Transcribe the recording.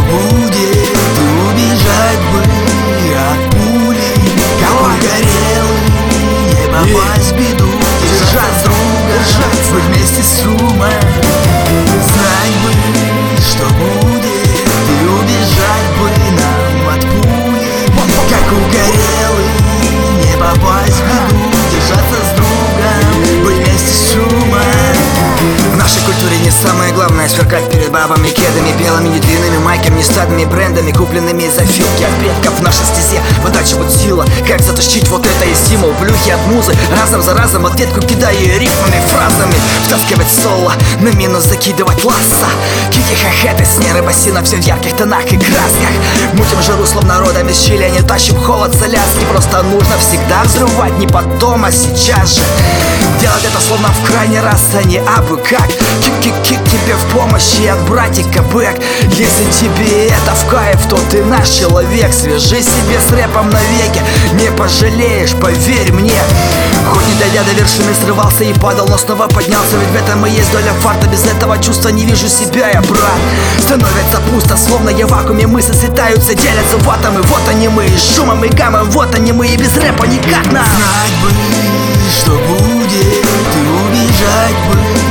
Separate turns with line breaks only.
будет убежать бы от пули Кого горел не попасть в беду. Держать друга, держать вы вместе с ума Знать бы, что будет И убежать бы нам от пули. Как угорел не попасть в беду. Держаться с другом, быть вместе с ума
В нашей культуре не самое главное Сверкать перед бабами, кедами, белыми, недвижимыми ритмами из зафилки От предков в нашей стезе. Вытачивать сила Как затащить вот это из зиму Плюхи от музы. Разом за разом Ответку кидая рифмами, фразами. Втаскивать соло, на минус закидывать ласса. Кики хахеты, снеры бассейна Все в ярких тонах и красках. Мутим же руслом народом из Чили Не тащим холод с Аляски Просто нужно всегда взрывать Не потом, а сейчас же. Делать это словно в крайний раз, а не абы как. Кик-кик-кик тебе в помощи от братика Бэк. Если тебе это в кайф, то ты наш человек. Свяжи себе с рэпом навеки Не пожалеешь, поверь мне. Хоть не дойдя до вершины срывался и падал, но снова поднялся Ведь в этом и есть доля фарта, без этого чувства не вижу себя я, брат. Становится пусто, словно я в вакууме Мысли слетаются, делятся в атомы Вот они мы, и шумом и гамом Вот они мы, и без рэпа никак нам
Знать бы, что будет И убежать бы